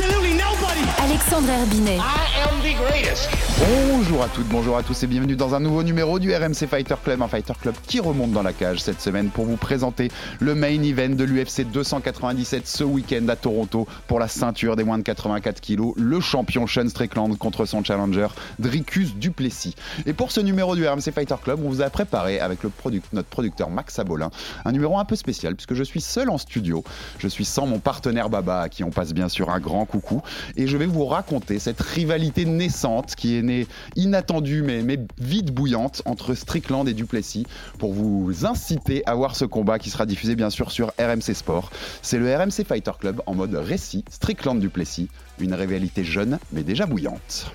absolutely nobody. Alexandre Herbinet. I am the greatest. Bonjour à toutes, bonjour à tous et bienvenue dans un nouveau numéro du RMC Fighter Club, un Fighter Club qui remonte dans la cage cette semaine pour vous présenter le main event de l'UFC 297 ce week-end à Toronto pour la ceinture des moins de 84 kilos, le champion Sean Strickland contre son challenger Dricus Duplessis. Et pour ce numéro du RMC Fighter Club, on vous a préparé avec le product, notre producteur Max Abolin un numéro un peu spécial puisque je suis seul en studio, je suis sans mon partenaire Baba à qui on passe bien sûr un grand coucou et je vais vous raconter cette rivalité naissante qui est née inattendue mais, mais vite bouillante entre Strickland et Duplessis pour vous inciter à voir ce combat qui sera diffusé bien sûr sur RMC Sport. C'est le RMC Fighter Club en mode récit Strickland Duplessis, une rivalité jeune mais déjà bouillante.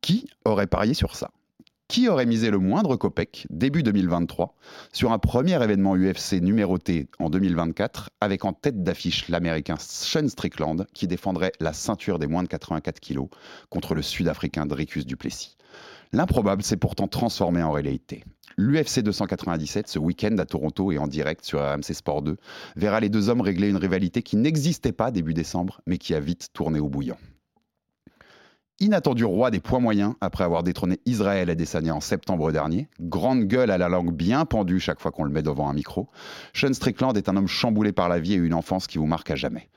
Qui aurait parié sur ça? Qui aurait misé le moindre copec début 2023 sur un premier événement UFC numéroté en 2024 avec en tête d'affiche l'américain Sean Strickland qui défendrait la ceinture des moins de 84 kilos contre le sud-africain Dricus Duplessis. L'improbable s'est pourtant transformé en réalité. L'UFC 297, ce week-end à Toronto et en direct sur RMC Sport 2, verra les deux hommes régler une rivalité qui n'existait pas début décembre, mais qui a vite tourné au bouillon. Inattendu roi des poids moyens après avoir détrôné Israël Adesanya en septembre dernier, grande gueule à la langue bien pendue chaque fois qu'on le met devant un micro, Sean Strickland est un homme chamboulé par la vie et une enfance qui vous marque à jamais.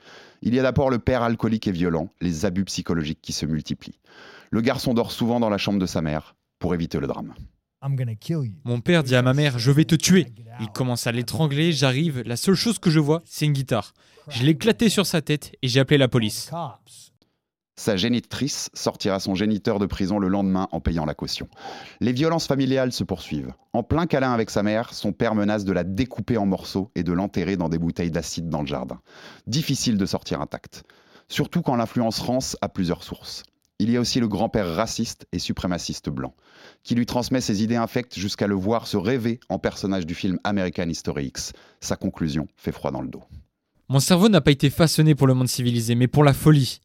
Il y a d'abord le père alcoolique et violent, les abus psychologiques qui se multiplient. Le garçon dort souvent dans la chambre de sa mère pour éviter le drame. Mon père dit à ma mère Je vais te tuer. Il commence à l'étrangler, j'arrive, la seule chose que je vois, c'est une guitare. Je l'ai éclaté sur sa tête et j'ai appelé la police. Sa génitrice sortira son géniteur de prison le lendemain en payant la caution. Les violences familiales se poursuivent. En plein câlin avec sa mère, son père menace de la découper en morceaux et de l'enterrer dans des bouteilles d'acide dans le jardin. Difficile de sortir intact. Surtout quand l'influence rance a plusieurs sources. Il y a aussi le grand-père raciste et suprémaciste blanc, qui lui transmet ses idées infectes jusqu'à le voir se rêver en personnage du film American History X. Sa conclusion fait froid dans le dos. Mon cerveau n'a pas été façonné pour le monde civilisé, mais pour la folie.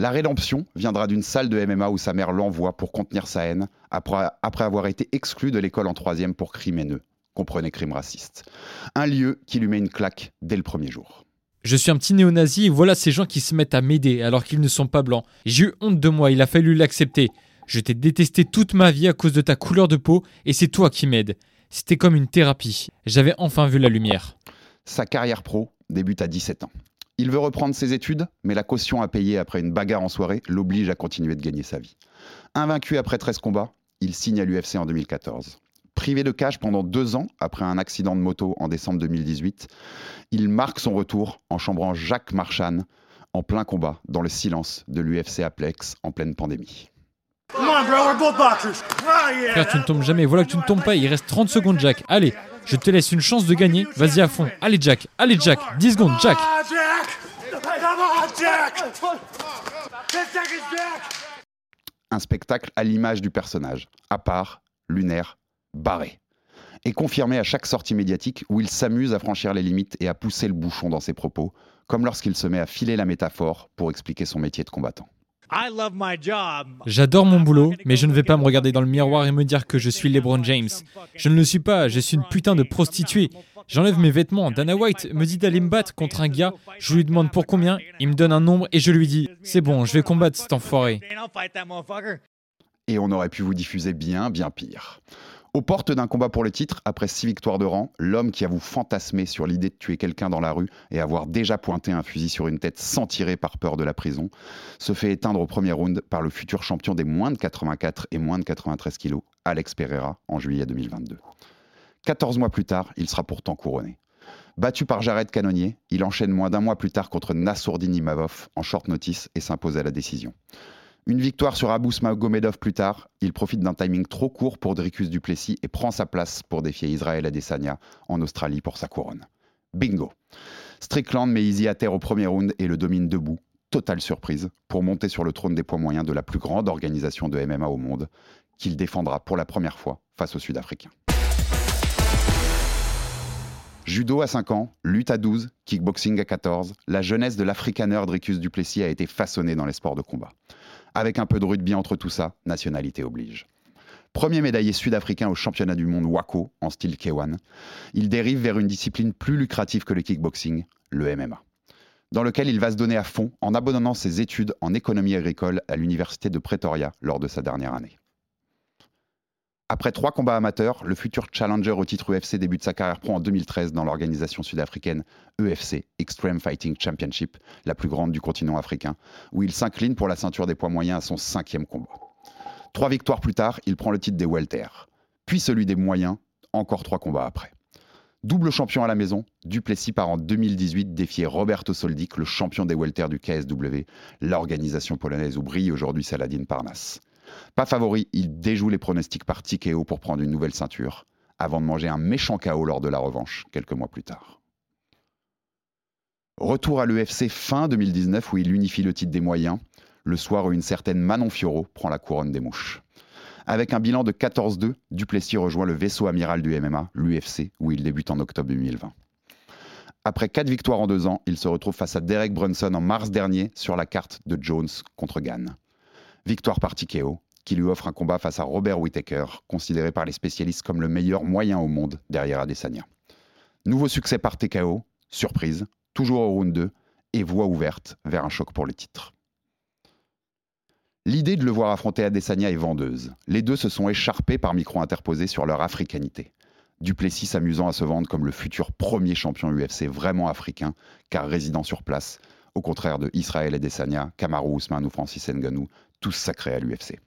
La rédemption viendra d'une salle de MMA où sa mère l'envoie pour contenir sa haine après, après avoir été exclu de l'école en troisième pour crime haineux. Comprenez crime raciste. Un lieu qui lui met une claque dès le premier jour. Je suis un petit néo-nazi et voilà ces gens qui se mettent à m'aider alors qu'ils ne sont pas blancs. J'ai eu honte de moi, il a fallu l'accepter. Je t'ai détesté toute ma vie à cause de ta couleur de peau et c'est toi qui m'aides. C'était comme une thérapie. J'avais enfin vu la lumière. Sa carrière pro débute à 17 ans. Il veut reprendre ses études, mais la caution à payer après une bagarre en soirée l'oblige à continuer de gagner sa vie. Invaincu après 13 combats, il signe à l'UFC en 2014. Privé de cash pendant deux ans après un accident de moto en décembre 2018, il marque son retour en chambrant Jacques Marchand en plein combat dans le silence de l'UFC Aplex en pleine pandémie. Frère, tu ne tombes jamais. Voilà que tu ne tombes pas. Il reste 30 secondes, Jack. Allez, je te laisse une chance de gagner. Vas-y à fond. Allez, Jack. Allez, Jack. 10 secondes, Jack. Un spectacle à l'image du personnage, à part, lunaire, barré. Et confirmé à chaque sortie médiatique où il s'amuse à franchir les limites et à pousser le bouchon dans ses propos, comme lorsqu'il se met à filer la métaphore pour expliquer son métier de combattant. J'adore mon boulot, mais je ne vais pas me regarder dans le miroir et me dire que je suis LeBron James. Je ne le suis pas, je suis une putain de prostituée. J'enlève mes vêtements. Dana White me dit d'aller me battre contre un gars. Je lui demande pour combien. Il me donne un nombre et je lui dis C'est bon, je vais combattre cet enfoiré. Et on aurait pu vous diffuser bien, bien pire. Aux portes d'un combat pour le titre, après six victoires de rang, l'homme qui a vous fantasmé sur l'idée de tuer quelqu'un dans la rue et avoir déjà pointé un fusil sur une tête sans tirer par peur de la prison, se fait éteindre au premier round par le futur champion des moins de 84 et moins de 93 kilos, Alex Pereira, en juillet 2022. 14 mois plus tard, il sera pourtant couronné. Battu par Jared Cannonier, il enchaîne moins d'un mois plus tard contre Nassourdine Imavov en short notice et s'impose à la décision. Une victoire sur Abous Magomedov plus tard, il profite d'un timing trop court pour Dricus Duplessis et prend sa place pour défier Israël Adesanya en Australie pour sa couronne. Bingo Strickland met Easy à terre au premier round et le domine debout, totale surprise, pour monter sur le trône des poids moyens de la plus grande organisation de MMA au monde, qu'il défendra pour la première fois face aux Sud-Africains. Judo à 5 ans, lutte à 12, kickboxing à 14, la jeunesse de l'Africaner Dricus Duplessis a été façonnée dans les sports de combat. Avec un peu de rugby entre tout ça, nationalité oblige. Premier médaillé sud-africain au championnat du monde WACO en style K1, il dérive vers une discipline plus lucrative que le kickboxing, le MMA, dans lequel il va se donner à fond en abandonnant ses études en économie agricole à l'université de Pretoria lors de sa dernière année. Après trois combats amateurs, le futur challenger au titre UFC débute sa carrière pro en 2013 dans l'organisation sud-africaine EFC, Extreme Fighting Championship, la plus grande du continent africain, où il s'incline pour la ceinture des poids moyens à son cinquième combat. Trois victoires plus tard, il prend le titre des welter, puis celui des moyens, encore trois combats après. Double champion à la maison, Duplessis part en 2018 défier Roberto Soldic, le champion des welter du KSW, l'organisation polonaise où brille aujourd'hui Saladin Parnasse. Pas favori, il déjoue les pronostics par TKO pour prendre une nouvelle ceinture, avant de manger un méchant KO lors de la revanche, quelques mois plus tard. Retour à l'UFC fin 2019 où il unifie le titre des moyens, le soir où une certaine Manon Fioro prend la couronne des mouches. Avec un bilan de 14-2, Duplessis rejoint le vaisseau amiral du MMA, l'UFC, où il débute en octobre 2020. Après quatre victoires en deux ans, il se retrouve face à Derek Brunson en mars dernier sur la carte de Jones contre Gann. Victoire par TKO, qui lui offre un combat face à Robert Whittaker, considéré par les spécialistes comme le meilleur moyen au monde derrière Adesanya. Nouveau succès par TKO, surprise, toujours au round 2, et voie ouverte vers un choc pour le titre. L'idée de le voir affronter Adesanya est vendeuse. Les deux se sont écharpés par micro interposé sur leur africanité. Duplessis s'amusant à se vendre comme le futur premier champion UFC vraiment africain, car résident sur place, au contraire de Israël Adesanya, Kamaru Usman ou Francis Ngannou, tous sacrés à l'UFC.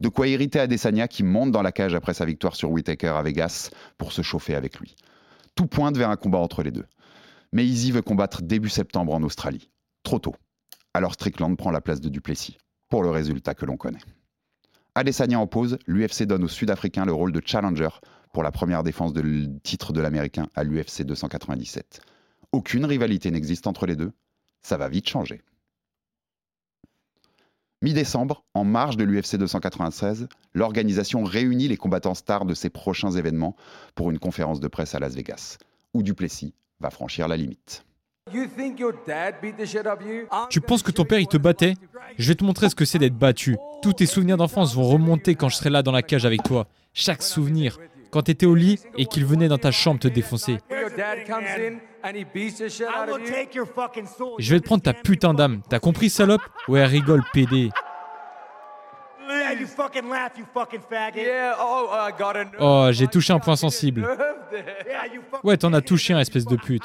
De quoi irriter Adesanya qui monte dans la cage après sa victoire sur Whittaker à Vegas pour se chauffer avec lui. Tout pointe vers un combat entre les deux. Mais Easy veut combattre début septembre en Australie. Trop tôt. Alors Strickland prend la place de Duplessis pour le résultat que l'on connaît. Adesanya en pause, l'UFC donne aux Sud-Africains le rôle de challenger pour la première défense de titre de l'Américain à l'UFC 297. Aucune rivalité n'existe entre les deux, ça va vite changer. Mi-décembre, en marge de l'UFC 296, l'organisation réunit les combattants stars de ses prochains événements pour une conférence de presse à Las Vegas, où Duplessis va franchir la limite. Tu penses que ton père il te battait? Je vais te montrer ce que c'est d'être battu. Tous tes souvenirs d'enfance vont remonter quand je serai là dans la cage avec toi. Chaque souvenir. Quand t'étais au lit et qu'il venait dans ta chambre te défoncer. Je vais te prendre ta putain d'âme. T'as compris, salope Ouais, elle rigole, PD. Oh, j'ai touché un point sensible. Ouais, t'en as touché un, espèce de pute.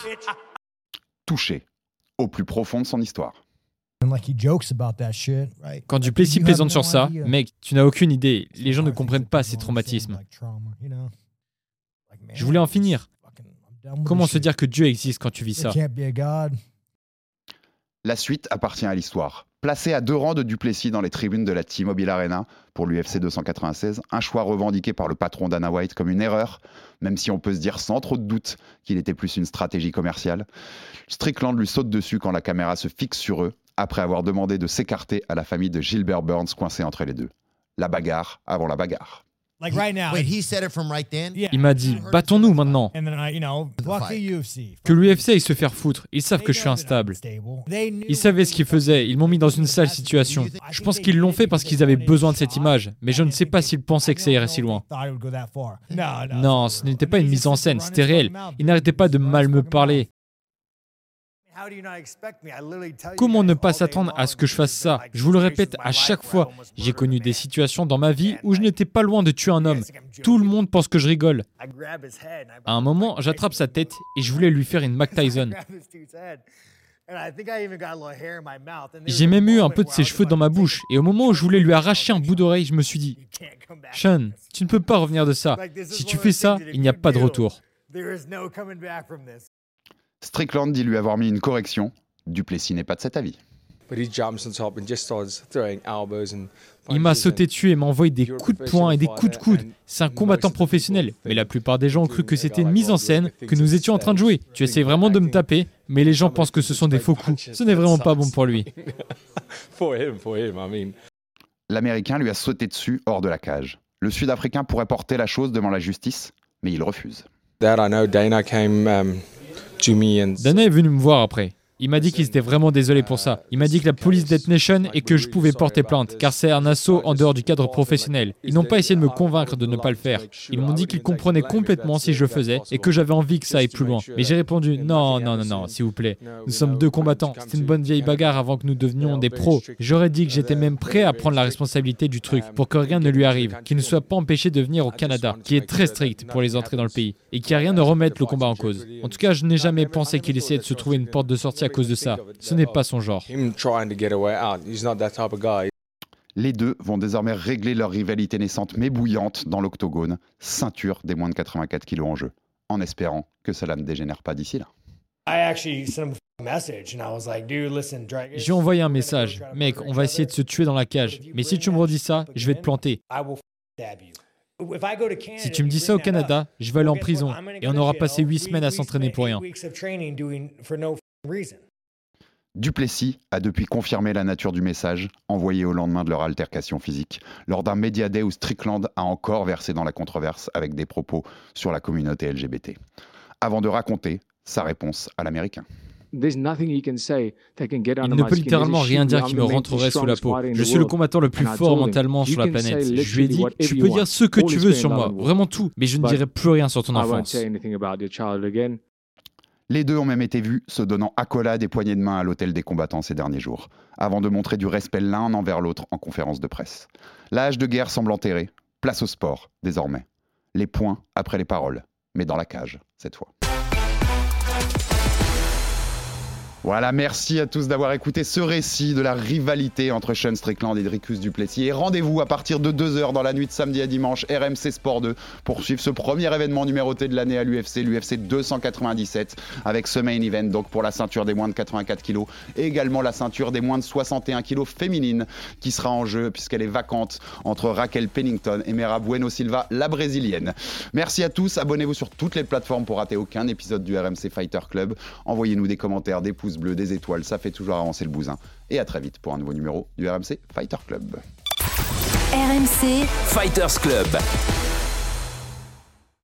Touché, au plus profond de son histoire. Quand Duplessis plaisante sur ça, mec, tu n'as aucune idée. Les gens ne comprennent pas ces traumatismes. Je voulais en finir. Comment se dire que Dieu existe quand tu vis ça? La suite appartient à l'histoire. Placé à deux rangs de Duplessis dans les tribunes de la T-Mobile Arena pour l'UFC 296, un choix revendiqué par le patron Dana White comme une erreur, même si on peut se dire sans trop de doute qu'il était plus une stratégie commerciale. Strickland lui saute dessus quand la caméra se fixe sur eux, après avoir demandé de s'écarter à la famille de Gilbert Burns coincée entre les deux. La bagarre avant la bagarre. Il m'a dit, battons-nous maintenant. Que l'UFC aille se faire foutre. Ils savent que je suis instable. Ils savaient ce qu'ils faisaient. Ils m'ont mis dans une sale situation. Je pense qu'ils l'ont fait parce qu'ils avaient besoin de cette image. Mais je ne sais pas s'ils pensaient que ça irait si loin. Non, ce n'était pas une mise en scène. C'était réel. Ils n'arrêtaient pas de mal me parler. Comment ne pas s'attendre à ce que je fasse ça? Je vous le répète à chaque fois, j'ai connu des situations dans ma vie où je n'étais pas loin de tuer un homme. Tout le monde pense que je rigole. À un moment, j'attrape sa tête et je voulais lui faire une Mac Tyson. J'ai même eu un peu de ses cheveux dans ma bouche. Et au moment où je voulais lui arracher un bout d'oreille, je me suis dit, Sean, tu ne peux pas revenir de ça. Si tu fais ça, il n'y a pas de retour. Strickland dit lui avoir mis une correction. Duplessis n'est pas de cet avis. Il m'a sauté dessus et m'a envoyé des coups de poing et des coups de coude. C'est un combattant professionnel. Mais la plupart des gens ont cru que c'était une mise en scène, que nous étions en train de jouer. Tu essayes vraiment de me taper, mais les gens pensent que ce sont des faux coups. Ce n'est vraiment pas bon pour lui. L'Américain lui a sauté dessus hors de la cage. Le Sud-Africain pourrait porter la chose devant la justice, mais il refuse. Dana est venu me voir après. Il m'a dit qu'il était vraiment désolé pour ça. Il m'a dit que la police Death Nation et que je pouvais porter plainte, car c'est un assaut en dehors du cadre professionnel. Ils n'ont pas essayé de me convaincre de ne pas le faire. Ils m'ont dit qu'ils comprenaient complètement si je le faisais et que j'avais envie que ça aille plus loin. Mais j'ai répondu non, non, non, non, s'il vous plaît. Nous sommes deux combattants. C'est une bonne vieille bagarre avant que nous devenions des pros. J'aurais dit que j'étais même prêt à prendre la responsabilité du truc pour que rien ne lui arrive, qu'il ne soit pas empêché de venir au Canada, qui est très strict pour les entrées dans le pays, et qu'il n'y a rien de remettre le combat en cause. En tout cas, je n'ai jamais pensé qu'il essayait de se trouver une porte de sortie cause de ça. Ce n'est pas son genre. Les deux vont désormais régler leur rivalité naissante mais bouillante dans l'octogone, ceinture des moins de 84 kilos en jeu, en espérant que cela ne dégénère pas d'ici là. J'ai envoyé un message. Mec, on va essayer de se tuer dans la cage. Mais si tu me redis ça, je vais te planter. Si tu me dis ça au Canada, je vais aller en prison et on aura passé huit semaines à s'entraîner pour rien. Duplessis a depuis confirmé la nature du message envoyé au lendemain de leur altercation physique, lors d'un média day où Strickland a encore versé dans la controverse avec des propos sur la communauté LGBT, avant de raconter sa réponse à l'américain. Il ne peut littéralement rien dire qui me rentrerait sous la peau. Je suis le combattant le plus fort mentalement sur la planète. Je lui ai dit, tu peux dire ce que tu veux sur moi, vraiment tout, mais je ne dirai plus rien sur ton enfance. Les deux ont même été vus se donnant accolades et poignées de main à l'hôtel des combattants ces derniers jours, avant de montrer du respect l'un envers l'autre en conférence de presse. L'âge de guerre semble enterré. Place au sport, désormais. Les points après les paroles, mais dans la cage, cette fois. Voilà, merci à tous d'avoir écouté ce récit de la rivalité entre Sean Strickland et Dricus Duplessis. Et rendez-vous à partir de 2h dans la nuit de samedi à dimanche, RMC Sport 2, pour suivre ce premier événement numéroté de l'année à l'UFC, l'UFC 297, avec ce main event, donc pour la ceinture des moins de 84 kg, et également la ceinture des moins de 61 kg féminine, qui sera en jeu, puisqu'elle est vacante entre Raquel Pennington et Mera Bueno Silva, la brésilienne. Merci à tous, abonnez-vous sur toutes les plateformes pour rater aucun épisode du RMC Fighter Club. Envoyez-nous des commentaires, des pouces bleu, des étoiles, ça fait toujours avancer le bousin. Et à très vite pour un nouveau numéro du RMC Fighter Club. RMC Fighters Club.